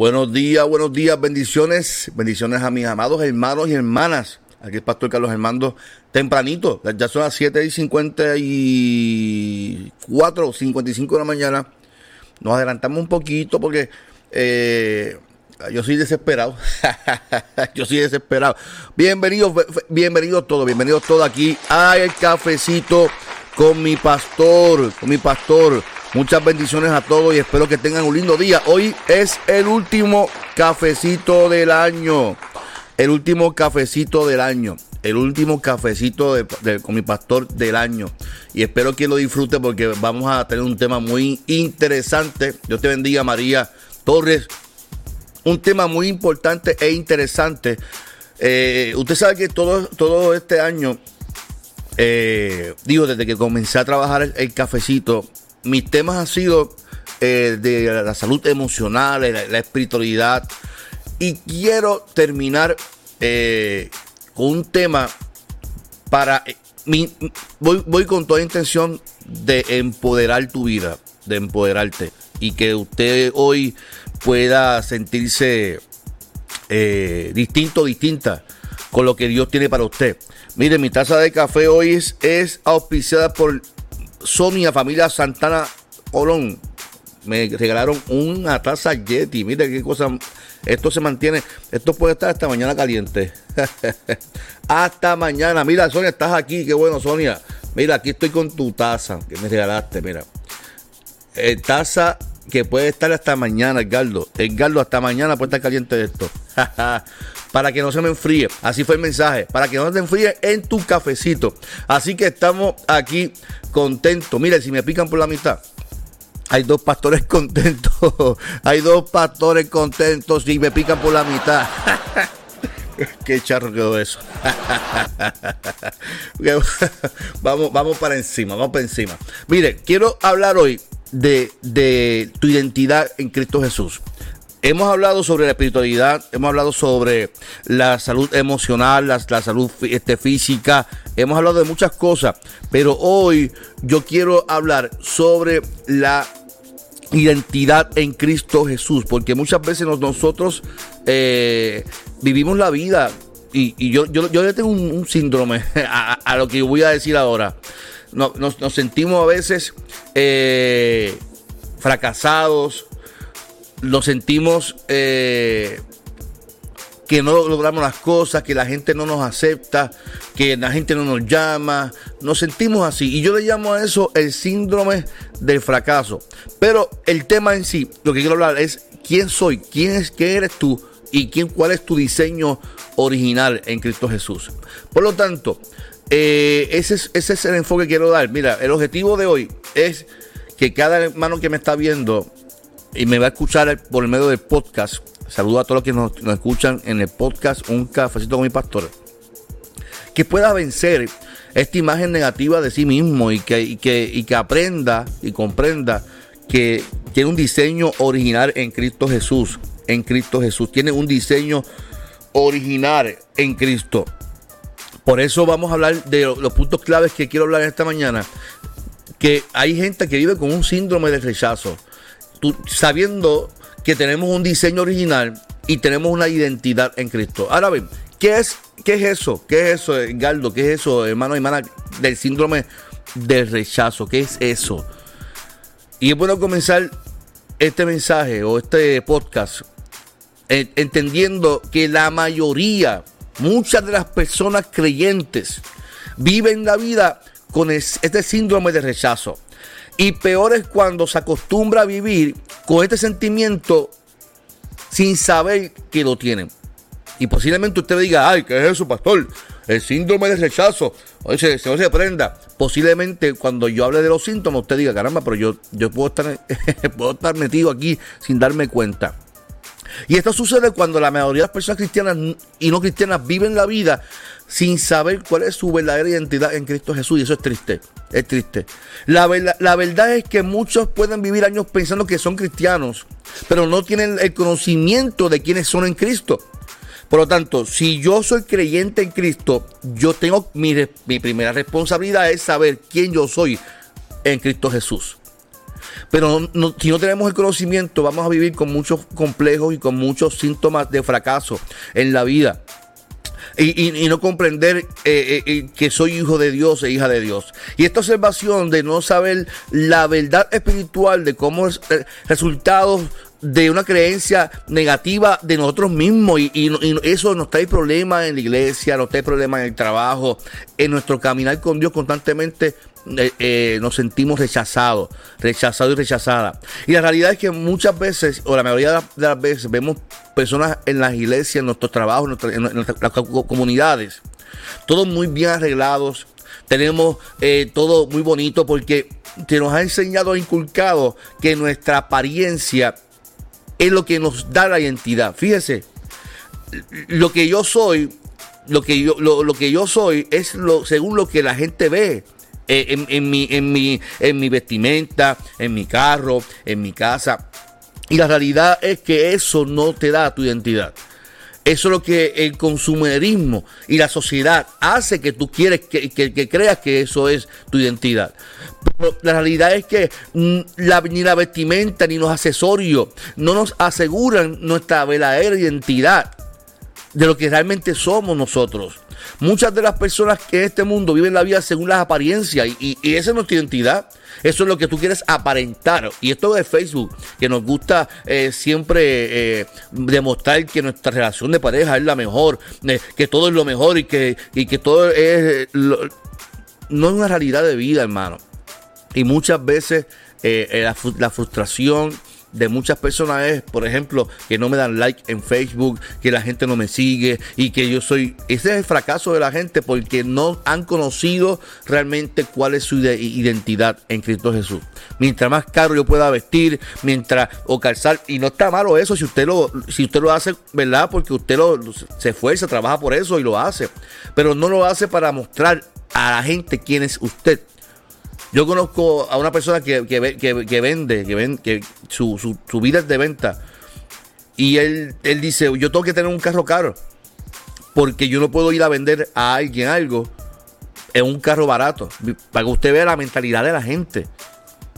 Buenos días, buenos días, bendiciones, bendiciones a mis amados hermanos y hermanas. Aquí el pastor Carlos Hermando, tempranito, ya son las 7 y 54, 55 de la mañana. Nos adelantamos un poquito porque eh, yo soy desesperado. yo soy desesperado. Bienvenidos, bienvenidos todos, bienvenidos todos aquí al cafecito con mi pastor, con mi pastor. Muchas bendiciones a todos y espero que tengan un lindo día. Hoy es el último cafecito del año. El último cafecito del año. El último cafecito con mi pastor del año. Y espero que lo disfrute porque vamos a tener un tema muy interesante. Dios te bendiga María Torres. Un tema muy importante e interesante. Eh, usted sabe que todo, todo este año, eh, digo, desde que comencé a trabajar el cafecito, mis temas han sido eh, de la salud emocional, la, espiritualidad. Y quiero terminar eh, con un tema para... Eh, voy, voy con toda intención de empoderar tu vida, de empoderarte. Y que usted hoy pueda sentirse distinto, distinta con lo que Dios tiene para usted. Mire, mi taza de café hoy es auspiciada por Sonia Familia Santana Olón me regalaron una taza Yeti. Mira qué cosa. Esto se mantiene. Esto puede estar hasta mañana caliente. hasta mañana. Mira, Sonia, estás aquí. Qué bueno, Sonia. Mira, aquí estoy con tu taza que me regalaste. Mira. Eh, taza que puede estar hasta mañana, Edgardo. Edgardo, hasta mañana puede estar caliente esto. para que no se me enfríe. Así fue el mensaje. Para que no se enfríe en tu cafecito. Así que estamos aquí contentos. Mira, si me pican por la mitad. Hay dos pastores contentos. Hay dos pastores contentos y me pican por la mitad. Qué charro quedó eso. vamos, vamos para encima, vamos para encima. Mire, quiero hablar hoy de, tu identidad en Cristo Jesús. Hemos hablado sobre la espiritualidad, hemos hablado sobre la salud emocional, la, salud este, física, hemos hablado de muchas cosas, pero hoy yo quiero hablar sobre la identidad en Cristo Jesús, porque muchas veces nosotros eh, vivimos la vida y, yo, yo, yo, tengo un, síndrome a, lo que voy a decir ahora nos, sentimos a veces eh, fracasados, nos sentimos eh, que no logramos las cosas, que la gente no nos acepta, que la gente no nos llama, nos sentimos así. Y yo le llamo a eso el síndrome del fracaso. Pero el tema en sí, lo que quiero hablar es quién soy, quién es, qué eres tú y quién, cuál es tu diseño original en Cristo Jesús. Por lo tanto, eh, ese, es, ese es el enfoque que quiero dar. Mira, el objetivo de hoy es que cada hermano que me está viendo y me va a escuchar por medio del podcast, saludo a todos los que nos, escuchan en el podcast Un Cafecito con mi Pastor, que pueda vencer esta imagen negativa de sí mismo y que, que, y que aprenda y comprenda que tiene un diseño original en Cristo Jesús. En Cristo Jesús. Tiene un diseño original en Cristo. Por eso vamos a hablar de los puntos claves que quiero hablar esta mañana. Que hay gente que vive con un síndrome de rechazo. sabiendo que tenemos un diseño original y tenemos una identidad en Cristo. Ahora bien, ¿qué es, qué es eso? ¿Qué es eso, Galdo? ¿Qué es eso, hermano y hermana, del síndrome de rechazo? ¿Qué es eso? Y es bueno comenzar este mensaje o este podcast entendiendo que la mayoría Muchas de las personas creyentes viven la vida con este síndrome de rechazo. Y peor es cuando se acostumbra a vivir con este sentimiento sin saber que lo tienen. Y posiblemente usted diga, ay, ¿qué es eso, pastor? El síndrome de rechazo. Oye, se, no se prenda. Posiblemente cuando yo hable de los síntomas, usted diga, caramba, pero yo, yo puedo, estar, puedo estar metido aquí sin darme cuenta. Y esto sucede cuando la mayoría de las personas cristianas y no cristianas viven la vida sin saber cuál es su verdadera identidad en Cristo Jesús. Y eso es triste, es triste. La, verdad es que muchos pueden vivir años pensando que son cristianos, pero no tienen el conocimiento de quiénes son en Cristo. Por lo tanto, si yo soy creyente en Cristo, yo tengo mi primera responsabilidad es saber quién yo soy en Cristo Jesús. Pero si no tenemos el conocimiento, vamos a vivir con muchos complejos y con muchos síntomas de fracaso en la vida. Y, no comprender eh, eh, eh, que soy hijo de Dios e hija de Dios. Y esta observación de no saber la verdad espiritual de cómo es resultados de una creencia negativa de nosotros mismos y, eso nos trae problemas en la iglesia, nos trae problemas en el trabajo, en nuestro caminar con Dios constantemente eh, eh, nos sentimos rechazados, rechazados y rechazadas. Y la realidad es que muchas veces, o la mayoría de las veces, vemos personas en las iglesias, en nuestros trabajos, en, nuestras, comunidades, todos muy bien arreglados, tenemos eh, todo muy bonito porque se nos ha enseñado, inculcado que nuestra apariencia es lo que nos da la identidad. Fíjese, lo que yo soy, lo que yo, lo que yo soy es lo, según lo que la gente ve. Eh, en, mi, en, mi, en mi vestimenta, en mi carro, en mi casa. Y la realidad es que eso no te da tu identidad. Eso es lo que el consumerismo y la sociedad hace que tú quieres que, creas que eso es tu identidad. Pero la realidad es que mm, ni la vestimenta ni los accesorios no nos aseguran nuestra verdadera identidad de lo que realmente somos nosotros. Muchas de las personas que en este mundo viven la vida según las apariencias y, esa es nuestra identidad. Eso es lo que tú quieres aparentar. Y esto de Facebook, que nos gusta eh, siempre eh, demostrar que nuestra relación de pareja es la mejor, eh, que todo es lo mejor y que, y que todo es... no es una realidad de vida, hermano. Y muchas veces la, la frustración de muchas personas es, por ejemplo, que no me dan like en Facebook, que la gente no me sigue y que yo soy... Ese es el fracaso de la gente porque no han conocido realmente cuál es su identidad en Cristo Jesús. Mientras más caro yo pueda vestir, mientras o calzar, y no está malo eso si usted lo, si usted lo hace, ¿verdad? Porque usted lo, se esfuerza, trabaja por eso y lo hace, pero no lo hace para mostrar a la gente quién es usted. Yo conozco a una persona que, que, que, vende, que, vende, que su, su, vida es de venta. Y él, él dice, yo tengo que tener un carro caro. Porque yo no puedo ir a vender a alguien algo en un carro barato. Para que usted vea la mentalidad de la gente.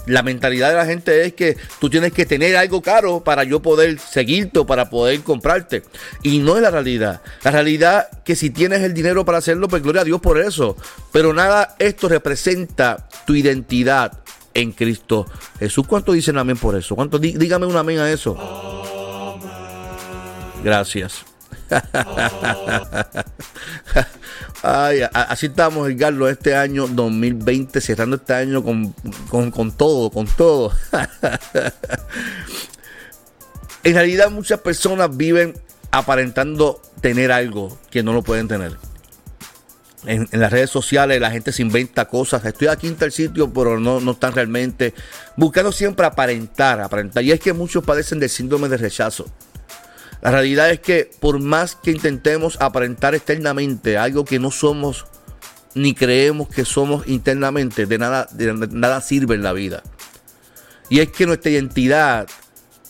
La mentalidad de la gente es que tú tienes que tener algo caro para yo poder seguirte o para poder comprarte. Y no es la realidad. La realidad que si tienes el dinero para hacerlo, pues gloria a Dios por eso. Pero nada, esto representa tu identidad en Cristo Jesús. ¿Cuánto dicen amén por eso? ¿Cuánto? Dígame un amén a eso. Gracias. Ay, así estamos, Edgardo, este año 2020, cerrando este año con, todo, con todo. en realidad muchas personas viven aparentando tener algo que no lo pueden tener. En, las redes sociales la gente se inventa cosas. Estoy aquí en tal sitio, pero no, no están realmente buscando siempre aparentar, aparentar. Y es que muchos padecen del síndrome de rechazo. La realidad es que por más que intentemos aparentar externamente algo que no somos ni creemos que somos internamente, de nada, de nada sirve en la vida. Y es que nuestra identidad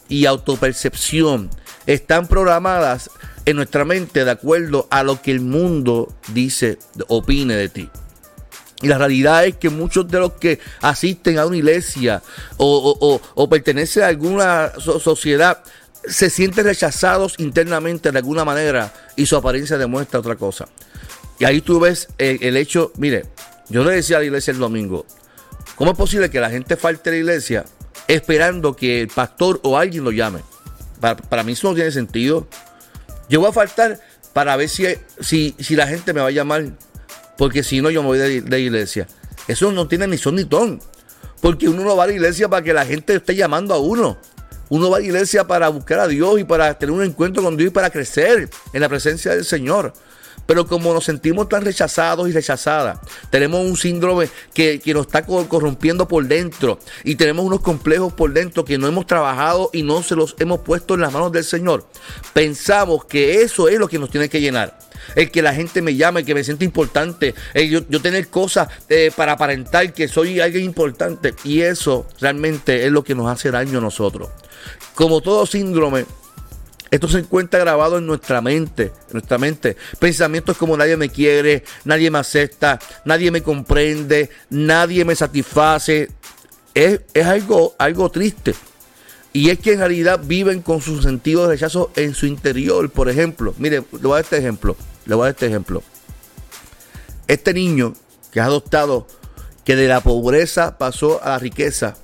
y autopercepción están programadas en nuestra mente de acuerdo a lo que el mundo dice, opine de ti. Y la realidad es que muchos de los que asisten a una iglesia o, pertenecen a alguna sociedad se sienten rechazados internamente de alguna manera y su apariencia demuestra otra cosa. Y ahí tú ves el, hecho, mire, yo le decía a la iglesia el domingo, ¿cómo es posible que la gente falte a la iglesia esperando que el pastor o alguien lo llame? Para, mí eso no tiene sentido. Yo voy a faltar para ver si, si, si la gente me va a llamar, porque si no yo me voy de, de iglesia. Eso no tiene ni son ni ton. Porque uno no va a la iglesia para que la gente esté llamando a uno. Uno va a la iglesia para buscar a Dios y para tener un encuentro con Dios y para crecer en la presencia del Señor. Pero como nos sentimos tan rechazados y rechazadas, tenemos un síndrome que, que nos está corrompiendo por dentro y tenemos unos complejos por dentro que no hemos trabajado y no se los hemos puesto en las manos del Señor. Pensamos que eso es lo que nos tiene que llenar el que la gente me llame, que me siente importante, yo, tener cosas eh, para aparentar que soy alguien importante. Y eso realmente es lo que nos hace daño a nosotros. Como todo síndrome, esto se encuentra grabado en nuestra mente, en nuestra mente. Pensamientos como nadie me quiere, nadie me acepta, nadie me comprende, nadie me satisface. Es, algo, algo triste. Y es que en realidad viven con su sentido de rechazo en su interior. Por ejemplo, mire, le voy a dar este ejemplo. Le voy a dar este ejemplo. Este niño que es adoptado, que de la pobreza pasó a la riqueza,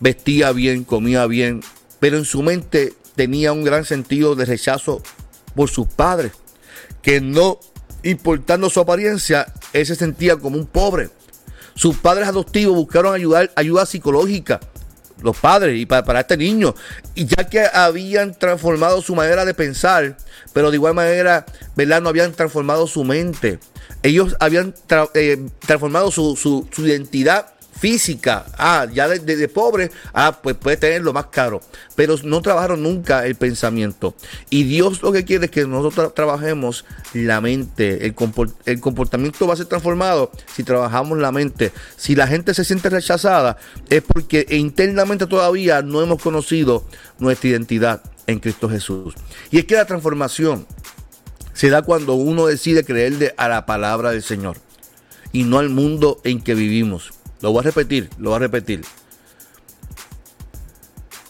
vestía bien, comía bien, pero en su mente tenía un gran sentido de rechazo por sus padres, que no importando su apariencia, él se sentía como un pobre. Sus padres adoptivos buscaron ayudar, ayuda psicológica, los padres, y para, este niño, y ya que habían transformado su manera de pensar, pero de igual manera, ¿verdad? No habían transformado su mente. Ellos habían eh, transformado su, su, su identidad física, ah, ya de, pobre, ah, pues puede tener lo más caro, pero no trabajaron nunca el pensamiento. Y Dios lo que quiere es que nosotros trabajemos la mente, el, el comportamiento va a ser transformado si trabajamos la mente. Si la gente se siente rechazada, es porque internamente todavía no hemos conocido nuestra identidad en Cristo Jesús. Y es que la transformación se da cuando uno decide creerle a la palabra del Señor y no al mundo en que vivimos. Lo voy a repetir, lo voy a repetir.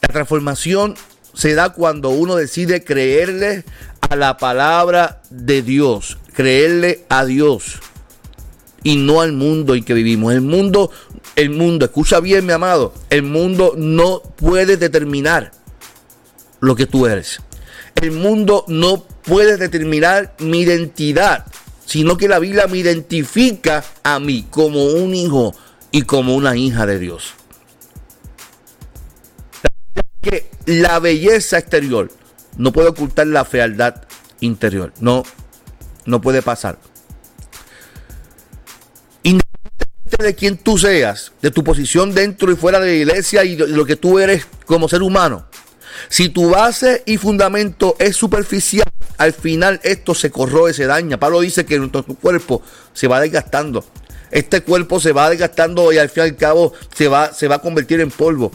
La transformación se da cuando uno decide creerle a la palabra de Dios, creerle a Dios y no al mundo en que vivimos. El mundo, el mundo, escucha bien, mi amado, el mundo no puede determinar lo que tú eres. El mundo no puede determinar mi identidad, sino que la Biblia me identifica a mí como un hijo y como una hija de Dios. Que la belleza exterior no puede ocultar la fealdad interior. No, no puede pasar. Independientemente de quién tú seas, de tu posición dentro y fuera de la iglesia y lo que tú eres como ser humano, si tu base y fundamento es superficial, al final esto se corroe, se daña. Pablo dice que nuestro cuerpo se va desgastando este cuerpo se va desgastando y al fin y al cabo se va, se va a convertir en polvo.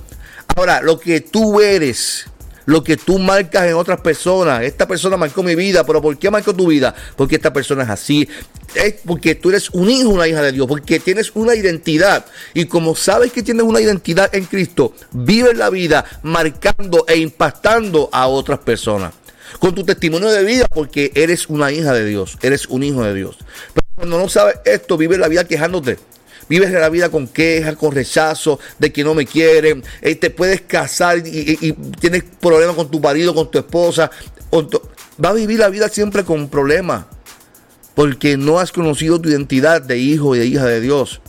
Ahora, lo que tú eres, lo que tú marcas en otras personas. Esta persona marcó mi vida, pero ¿por qué marcó tu vida? Porque esta persona es así. Es porque tú eres un hijo, una hija de Dios, porque tienes una identidad. Y como sabes que tienes una identidad en Cristo, vives la vida marcando e impactando a otras personas. Con tu testimonio de vida, porque eres una hija de Dios, eres un hijo de Dios. Cuando no sabes esto, vives la vida quejándote. Vives la vida con quejas, con rechazo, de que no me quieren. Eh, te puedes casar y, tienes problemas con tu marido, con tu esposa. Va a vivir la vida siempre con problemas. Porque no has conocido tu identidad de hijo y de hija de Dios.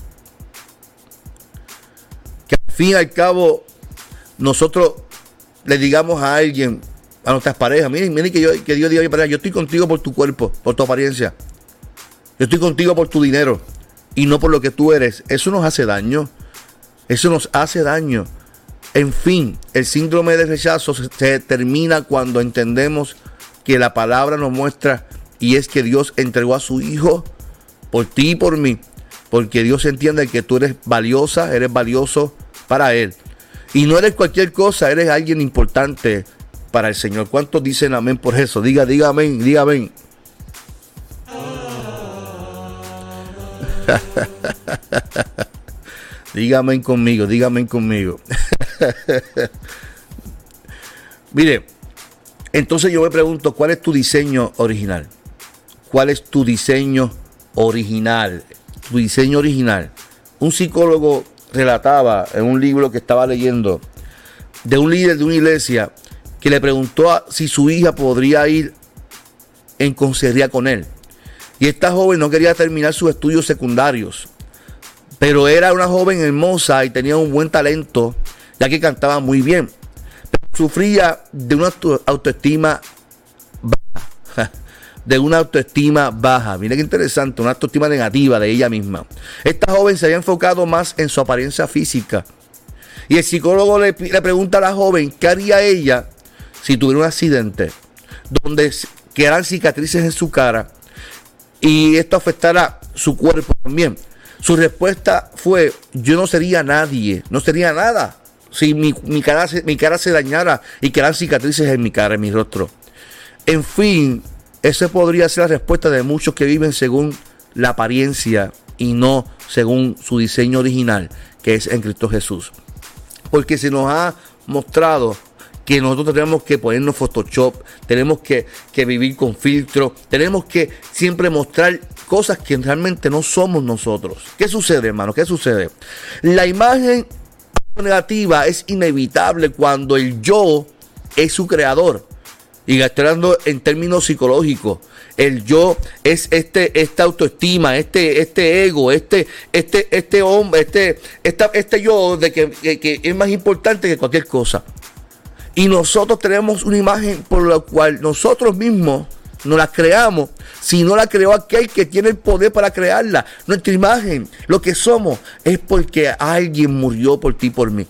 Que al fin y al cabo nosotros le digamos a alguien, a nuestras parejas, miren, miren que, yo, que Dios diga a mi pareja, yo estoy contigo por tu cuerpo, por tu apariencia. Yo estoy contigo por tu dinero y no por lo que tú eres. Eso nos hace daño. Eso nos hace daño. En fin, el síndrome de rechazo se termina cuando entendemos que la palabra nos muestra y es que Dios entregó a su Hijo por ti y por mí. Porque Dios entiende que tú eres valiosa, eres valioso para Él. Y no eres cualquier cosa, eres alguien importante para el Señor. ¿Cuántos dicen amén por eso? Diga, diga amén, diga amén. dígame conmigo, dígame conmigo. Mire, entonces yo me pregunto, ¿cuál es tu diseño original? ¿Cuál es tu diseño original? Tu diseño original. Un psicólogo relataba en un libro que estaba leyendo de un líder de una iglesia que le preguntó si su hija podría ir en consejería con él. Y esta joven no quería terminar sus estudios secundarios, pero era una joven hermosa y tenía un buen talento, ya que cantaba muy bien. Pero sufría de una autoestima baja, de una autoestima baja. Mira qué interesante, una autoestima negativa de ella misma. Esta joven se había enfocado más en su apariencia física. Y el psicólogo le, pregunta a la joven qué haría ella si tuviera un accidente donde quedaran cicatrices en su cara y esto afectara su cuerpo también. Su respuesta fue, yo no sería nadie, no sería nada si mi, cara, mi cara se dañara y quedaran cicatrices en mi cara, en mi rostro. En fin, esa podría ser la respuesta de muchos que viven según la apariencia y no según su diseño original, que es en Cristo Jesús. Porque se nos ha mostrado que nosotros tenemos que ponernos Photoshop, tenemos que, que vivir con filtro, tenemos que siempre mostrar cosas que realmente no somos nosotros. ¿Qué sucede, hermano? ¿Qué sucede? La imagen negativa es inevitable cuando el yo es su creador. Y hablando en términos psicológicos. El yo es este, esta autoestima, este, este ego, este, este, este hombre, este, este yo de que, que es más importante que cualquier cosa. Y nosotros tenemos una imagen por la cual nosotros mismos no la creamos, si no la creó aquel que tiene el poder para crearla. Nuestra imagen, lo que somos, es porque alguien murió por ti, por mí.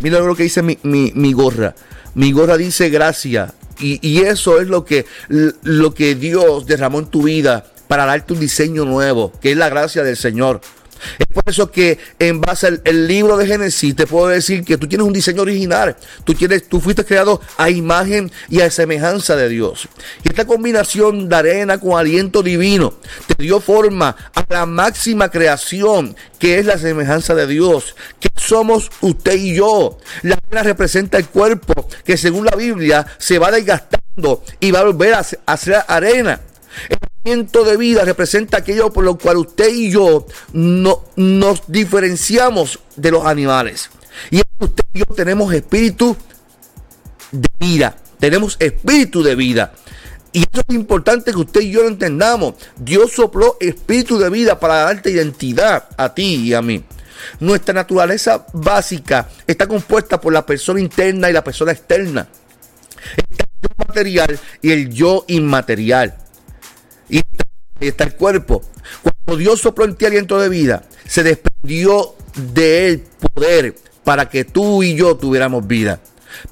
Mira, lo que dice mi, gorra. Mi gorra dice gracia. Y, y, eso es lo que, lo que Dios derramó en tu vida para darte un diseño nuevo, que es la gracia del Señor. Es por eso que en base al libro de Génesis te puedo decir que tú tienes un diseño original. Tú, tienes, tú fuiste creado a imagen y a semejanza de Dios. Y esta combinación de arena con aliento divino te dio forma a la máxima creación que es la semejanza de Dios. Que somos usted y yo. La arena representa el cuerpo que según la Biblia se va desgastando y va a volver a, ser arena. De vida representa aquello por lo cual usted y yo no, nos diferenciamos de los animales. Y usted y yo tenemos espíritu de vida. Tenemos espíritu de vida. Y eso es importante que usted y yo lo entendamos. Dios sopló espíritu de vida para darte identidad a ti y a mí. Nuestra naturaleza básica está compuesta por la persona interna y la persona externa. el yo material y el yo inmaterial. Y está el cuerpo. Cuando Dios sopló en ti aliento de vida, se desprendió del poder para que tú y yo tuviéramos vida.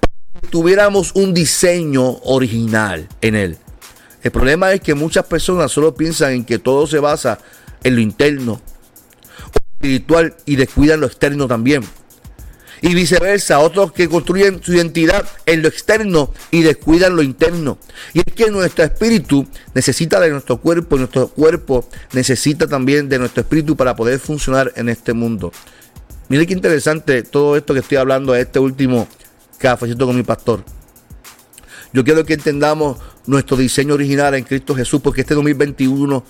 Para que tuviéramos un diseño original en él. El problema es que muchas personas solo piensan en que todo se basa en lo interno, espiritual y descuidan lo externo también y viceversa, otros que construyen su identidad en lo externo y descuidan lo interno. Y es que nuestro espíritu necesita de nuestro cuerpo y nuestro cuerpo necesita también de nuestro espíritu para poder funcionar en este mundo. Mire qué interesante todo esto que estoy hablando de este último cafecito con mi pastor. Yo quiero que entendamos nuestro diseño original en Cristo Jesús, porque este 2021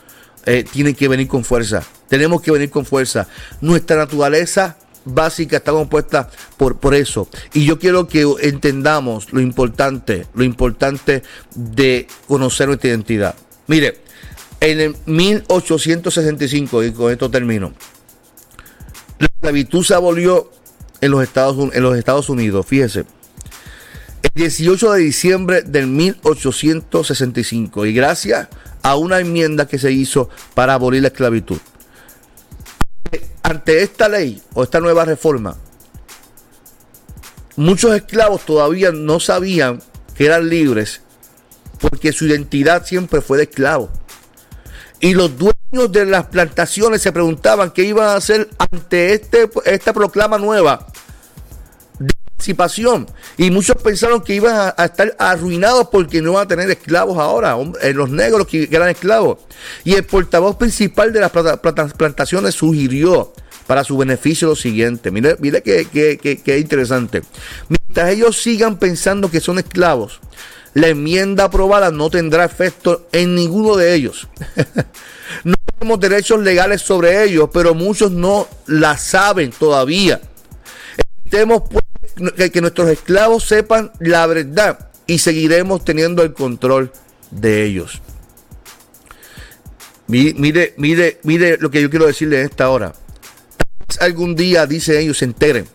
eh, tiene que venir con fuerza. Tenemos que venir con fuerza. Nuestra naturaleza básica está compuesta por, por eso. Y yo quiero que entendamos lo importante, lo importante de conocer nuestra identidad. Mire, en el 1865, y con esto termino, la esclavitud se abolió en los Estados, en los Estados Unidos. Fíjese, el 18 de diciembre del 1865, y gracias a una enmienda que se hizo para abolir la esclavitud ante esta ley o esta nueva reforma, muchos esclavos todavía no sabían que eran libres porque su identidad siempre fue de esclavo. Y los dueños de las plantaciones se preguntaban qué iban a hacer ante este, esta proclama nueva y muchos pensaron que iban a, estar arruinados porque no iban a tener esclavos ahora, eh, los negros que, eran esclavos. Y el portavoz principal de las plantaciones sugirió para su beneficio lo siguiente. Mire, mire que, que, interesante. Mientras ellos sigan pensando que son esclavos, la enmienda aprobada no tendrá efecto en ninguno de ellos. no tenemos derechos legales sobre ellos, pero muchos no la saben todavía. Estemos que, nuestros esclavos sepan la verdad y seguiremos teniendo el control de ellos. Mire, mire, mire lo que yo quiero decirle en esta hora. Algún día, dicen ellos, se enteren,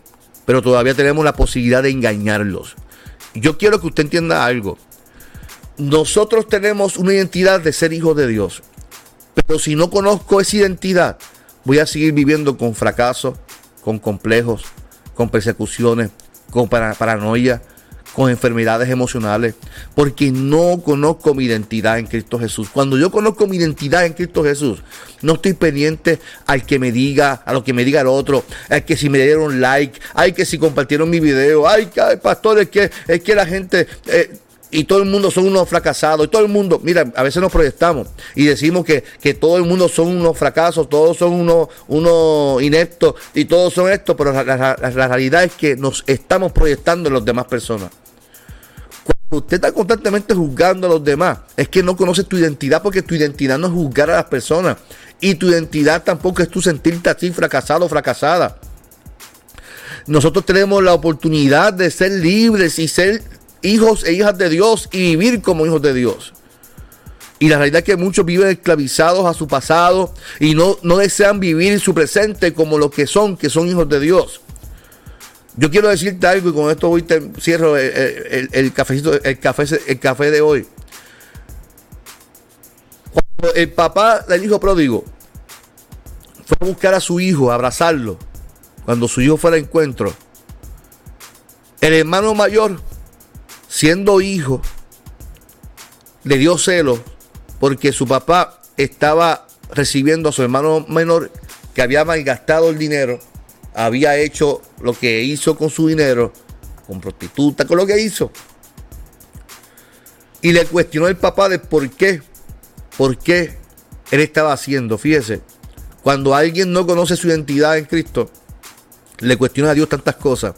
pero todavía tenemos la posibilidad de engañarlos. Yo quiero que usted entienda algo. nosotros tenemos una identidad de ser hijos de Dios. Pero si no conozco esa identidad, voy a seguir viviendo con fracasos, con complejos, con persecuciones, con paranoia, con enfermedades emocionales, porque no conozco mi identidad en Cristo Jesús. Cuando yo conozco mi identidad en Cristo Jesús, no estoy pendiente al que me diga, a lo que me diga el otro, al que si me dieron like, ay que si compartieron mi video, ay que pastor, es que, es que la gente... Eh, y todo el mundo son unos fracasados, y todo el mundo, mira, a veces nos proyectamos y decimos que, todo el mundo son unos fracasos, todos son unos, unos ineptos y todos son estos, pero la, realidad es que nos estamos proyectando en las demás personas. Cuando usted está constantemente juzgando a los demás, es que no conoces tu identidad porque tu identidad no es juzgar a las personas y tu identidad tampoco es tu sentirte así fracasado o fracasada. Nosotros tenemos la oportunidad de ser libres y ser hijos e hijas de Dios y vivir como hijos de Dios. Y la realidad es que muchos viven esclavizados a su pasado y no, no desean vivir su presente como lo que son, que son hijos de Dios. Yo quiero decirte algo y con esto voy te cierro el, el, cafecito, el, café, el café de hoy. Cuando el papá del hijo pródigo fue a buscar a su hijo, a abrazarlo, cuando su hijo fue al encuentro, el hermano mayor siendo hijo, le dio celo porque su papá estaba recibiendo a su hermano menor que había malgastado el dinero, había hecho lo que hizo con su dinero, con prostituta, con lo que hizo. Y le cuestionó el papá de por qué, por qué él estaba haciendo. Fíjese, cuando alguien no conoce su identidad en Cristo, le cuestiona a Dios tantas cosas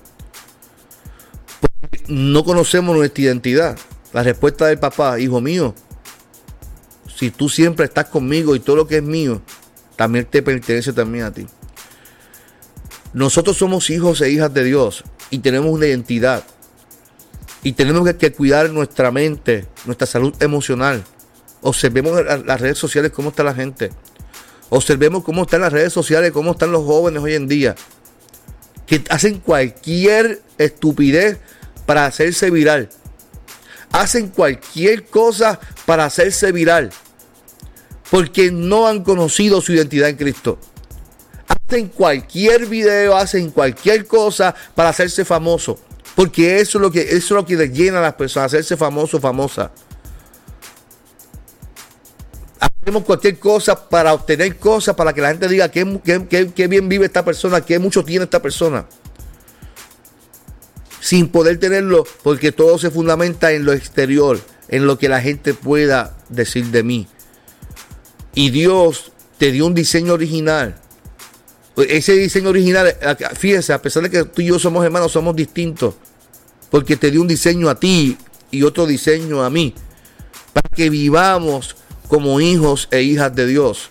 no conocemos nuestra identidad. La respuesta del papá, hijo mío, si tú siempre estás conmigo y todo lo que es mío, también te pertenece también a ti. Nosotros somos hijos e hijas de Dios y tenemos una identidad. Y tenemos que, cuidar nuestra mente, nuestra salud emocional. Observemos las redes sociales, cómo está la gente. Observemos cómo están las redes sociales, cómo están los jóvenes hoy en día. Que hacen cualquier estupidez para hacerse viral. Hacen cualquier cosa para hacerse viral. Porque no han conocido su identidad en Cristo. Hacen cualquier video, hacen cualquier cosa para hacerse famoso. Porque eso es lo que, eso es lo que les llena a las personas, hacerse famoso famosa. Hacemos cualquier cosa para obtener cosas, para que la gente diga que, que bien vive esta persona, que mucho tiene esta persona sin poder tenerlo porque todo se fundamenta en lo exterior, en lo que la gente pueda decir de mí. Y Dios te dio un diseño original. Ese diseño original, fíjese, a pesar de que tú y yo somos hermanos, somos distintos. Porque te dio un diseño a ti y otro diseño a mí. Para que vivamos como hijos e hijas de Dios.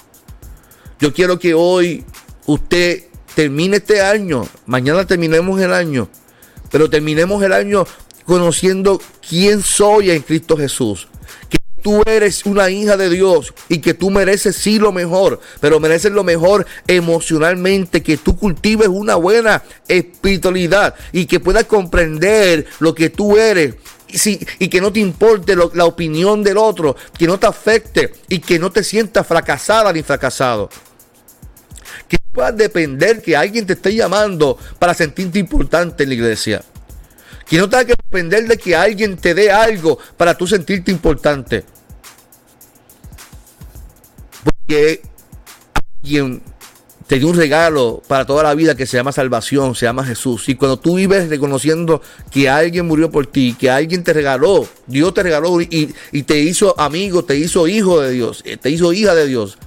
Yo quiero que hoy usted termine este año, mañana terminemos el año pero terminemos el año conociendo quién soy en Cristo Jesús. Que tú eres una hija de Dios y que tú mereces sí lo mejor, pero mereces lo mejor emocionalmente, que tú cultives una buena espiritualidad y que puedas comprender lo que tú eres y, y, que no te importe la opinión del otro, que no te afecte y que no te sientas fracasada ni fracasado. Que puedas depender que alguien te esté llamando para sentirte importante en la iglesia. Que no tengas que depender de que alguien te dé algo para tú sentirte importante. Porque alguien te dio un regalo para toda la vida que se llama salvación, se llama Jesús. Y cuando tú vives reconociendo que alguien murió por ti, que alguien te regaló, Dios te regaló y, y te hizo amigo, te hizo hijo de Dios, eh, te hizo hija de Dios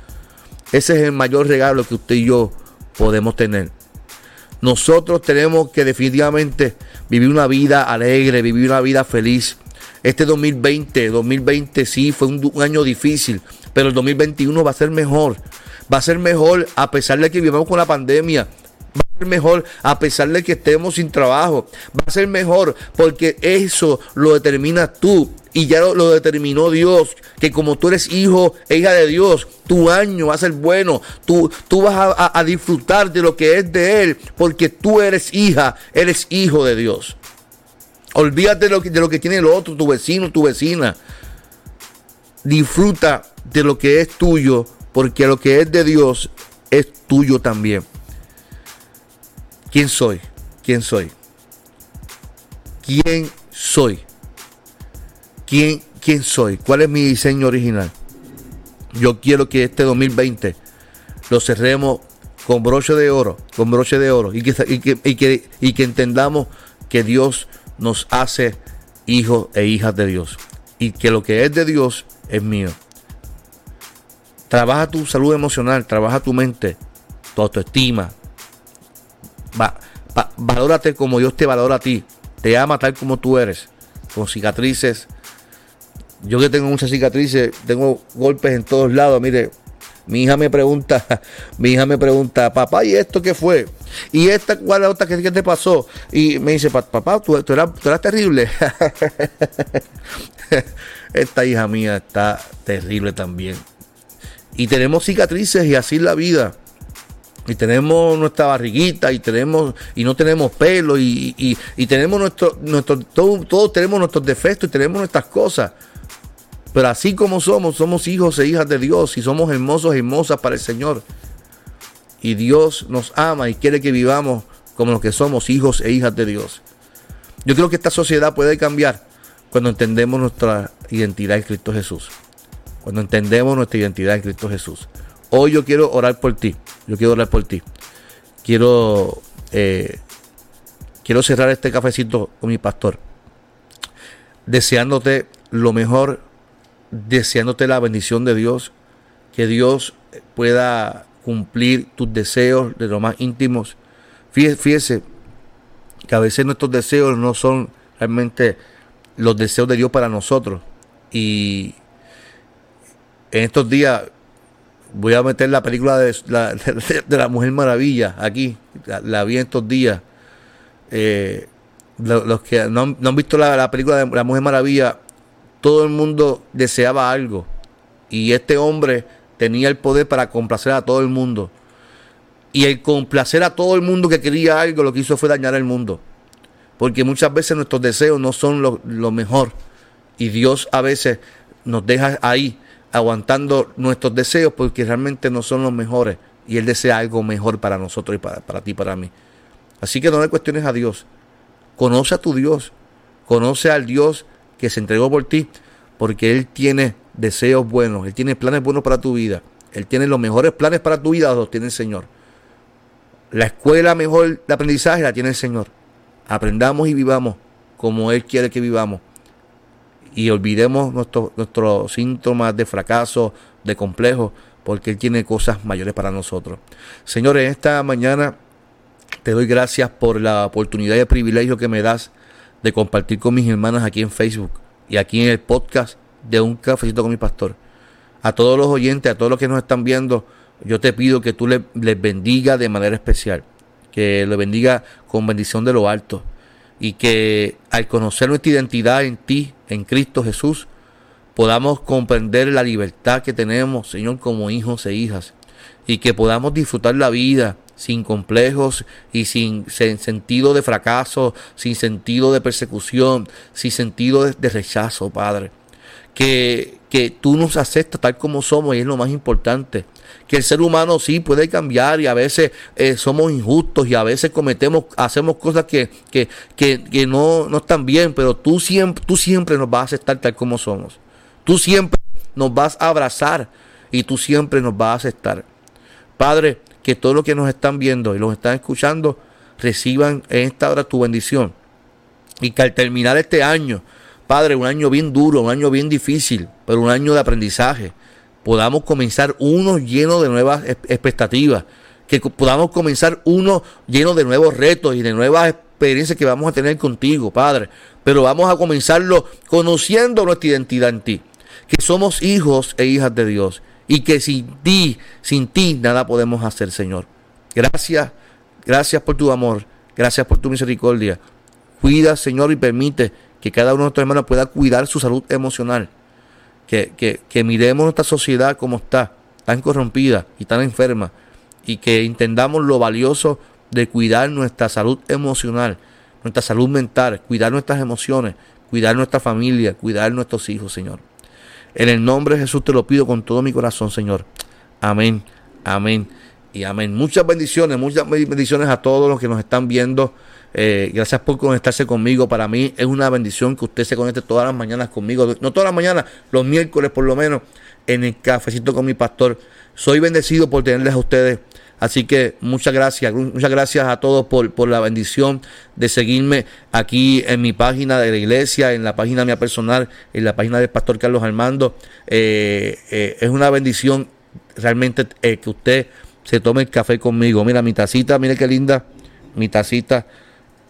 ese es el mayor regalo que usted y yo podemos tener. Nosotros tenemos que definitivamente vivir una vida alegre, vivir una vida feliz. Este 2020, 2020 sí fue un, año difícil, pero el 2021 va a ser mejor. Va a ser mejor a pesar de que vivamos con la pandemia. Mejor a pesar de que estemos sin trabajo. Va a ser mejor porque eso lo determinas tú y ya lo, determinó Dios, que como tú eres hijo e hija de Dios, tu año va a ser bueno, tú, tú vas a, disfrutar de lo que es de Él, porque tú eres hija, eres hijo de Dios. Olvídate de lo que, de lo que tiene el otro, tu vecino, tu vecina. disfruta de lo que es tuyo, porque lo que es de Dios es tuyo también. ¿Quién soy? ¿Quién soy? ¿Quién soy? ¿Quién, quién soy? ¿Cuál es mi diseño original? Yo quiero que este 2020 lo cerremos con broche de oro, con broche de oro, y que, y que, y que, y que entendamos que Dios nos hace hijos e hijas de Dios. Y que lo que es de Dios es mío. Trabaja tu salud emocional, trabaja tu mente, tu autoestima. Va, valórate como Dios te valora a ti. Te ama tal como tú eres. Con cicatrices. Yo que tengo muchas cicatrices, tengo golpes en todos lados. Mire, mi hija me pregunta, mi hija me pregunta, papá, ¿y esto qué fue? ¿Y esta cuál otra que, te pasó? Y me dice, papá, tú, eras, terrible. esta hija mía está terrible también. Y tenemos cicatrices y así es la vida. Y tenemos nuestra barriguita y tenemos y no tenemos pelo y, tenemos nuestro, nuestro todos tenemos nuestros defectos y tenemos nuestras cosas. Pero así como somos, somos hijos e hijas de Dios y somos hermosos e hermosas para el Señor. Y Dios nos ama y quiere que vivamos como los que somos hijos e hijas de Dios. Yo creo que esta sociedad puede cambiar cuando entendemos nuestra identidad en Cristo Jesús. Cuando entendemos nuestra identidad en Cristo Jesús. Hoy yo quiero orar por ti. Yo quiero orar por ti. Quiero, eh, quiero cerrar este cafecito con mi pastor. Deseándote lo mejor deseándote la bendición de Dios, que Dios pueda cumplir tus deseos de lo más íntimos. Fíjese, que a veces nuestros deseos no son realmente los deseos de Dios para nosotros. Y en estos días voy a meter la película de la, de, la Mujer Maravilla aquí, la, vi en estos días. Eh, los, que no han, visto la, la, película de la Mujer Maravilla, todo el mundo deseaba algo y este hombre tenía el poder para complacer a todo el mundo. Y el complacer a todo el mundo que quería algo lo que hizo fue dañar el mundo. Porque muchas veces nuestros deseos no son lo, mejor. Y Dios a veces nos deja ahí aguantando nuestros deseos porque realmente no son los mejores. Y Él desea algo mejor para nosotros y para, para ti y para mí. Así que no le cuestiones a Dios. Conoce a tu Dios. Conoce al Dios que se entregó por ti, porque Él tiene deseos buenos, Él tiene planes buenos para tu vida, Él tiene los mejores planes para tu vida, los tiene el Señor. La escuela mejor de aprendizaje la tiene el Señor. Aprendamos y vivamos como Él quiere que vivamos. Y olvidemos nuestros, nuestros síntomas de fracaso, de complejo, porque Él tiene cosas mayores para nosotros. Señores, esta mañana te doy gracias por la oportunidad y el privilegio que me das de compartir con mis hermanas aquí en Facebook y aquí en el podcast de Un Cafecito con mi Pastor. A todos los oyentes, a todos los que nos están viendo, yo te pido que tú les, bendiga de manera especial, que les bendiga con bendición de lo alto y que al conocer nuestra identidad en ti, en Cristo Jesús, podamos comprender la libertad que tenemos, Señor, como hijos e hijas, y que podamos disfrutar la vida sin complejos y sin, sentido de fracaso, sin sentido de persecución, sin sentido de, rechazo, Padre. Que, que, tú nos aceptas tal como somos y es lo más importante. Que el ser humano sí puede cambiar y a veces eh, somos injustos y a veces cometemos, hacemos cosas que, que, que, no, no están bien, pero tú siempre, tú siempre nos vas a aceptar tal como somos. Tú siempre nos vas a abrazar y tú siempre nos vas a aceptar. Padre, que todos los que nos están viendo y los están escuchando reciban en esta hora tu bendición. Y que al terminar este año, Padre, un año bien duro, un año bien difícil, pero un año de aprendizaje, podamos comenzar uno lleno de nuevas expectativas, que podamos comenzar uno lleno de nuevos retos y de nuevas experiencias que vamos a tener contigo, Padre. Pero vamos a comenzarlo conociendo nuestra identidad en ti, que somos hijos e hijas de Dios y que sin ti, sin ti nada podemos hacer, Señor. Gracias, gracias por tu amor, gracias por tu misericordia. Cuida, Señor, y permite que cada uno de nuestros hermanos pueda cuidar su salud emocional. Que, que, que miremos nuestra sociedad como está, tan corrompida y tan enferma, y que entendamos lo valioso de cuidar nuestra salud emocional, nuestra salud mental, cuidar nuestras emociones, cuidar nuestra familia, cuidar nuestros hijos, Señor. En el nombre de Jesús te lo pido con todo mi corazón, Señor. Amén, amén y amén. Muchas bendiciones, muchas bendiciones a todos los que nos están viendo. Eh, gracias por conectarse conmigo. Para mí es una bendición que usted se conecte todas las mañanas conmigo. No todas las mañanas, los miércoles por lo menos, en el cafecito con mi pastor. Soy bendecido por tenerles a ustedes. Así que muchas gracias, muchas gracias a todos por, por la bendición de seguirme aquí en mi página de la iglesia, en la página mía personal, en la página del pastor Carlos Armando. Eh, eh, es una bendición realmente que usted se tome el café conmigo. Mira, mi tacita, mire qué linda. Mi tacita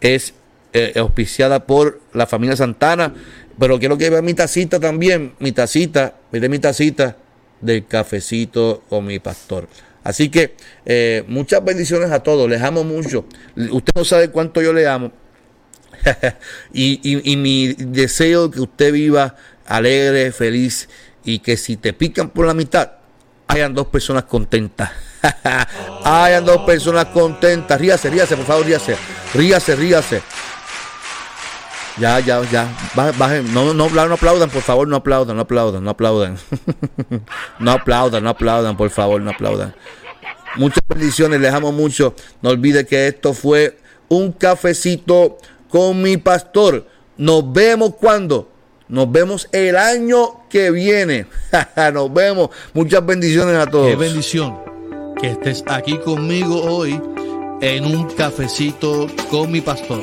es eh, auspiciada por la familia Santana. Pero quiero que vea mi tacita también. Mi tacita, mire mi tacita del cafecito con mi pastor. Así que eh, muchas bendiciones a todos. Les amo mucho. Usted no sabe cuánto yo le amo. y, y mi deseo que usted viva alegre, feliz y que si te pican por la mitad, hayan dos personas contentas. hayan dos personas contentas. Ríase, ríase, por favor, ríase. Ríase, ríase. Ya, ya, ya. Bajen. No, no, no aplaudan, por favor, no aplaudan, no aplaudan, no aplaudan. no aplaudan, no aplaudan, por favor, no aplaudan. Muchas bendiciones, les amo mucho. No olvide que esto fue un cafecito con mi pastor. Nos vemos cuando. Nos vemos el año que viene. Nos vemos. Muchas bendiciones a todos. Qué bendición que estés aquí conmigo hoy en un cafecito con mi pastor.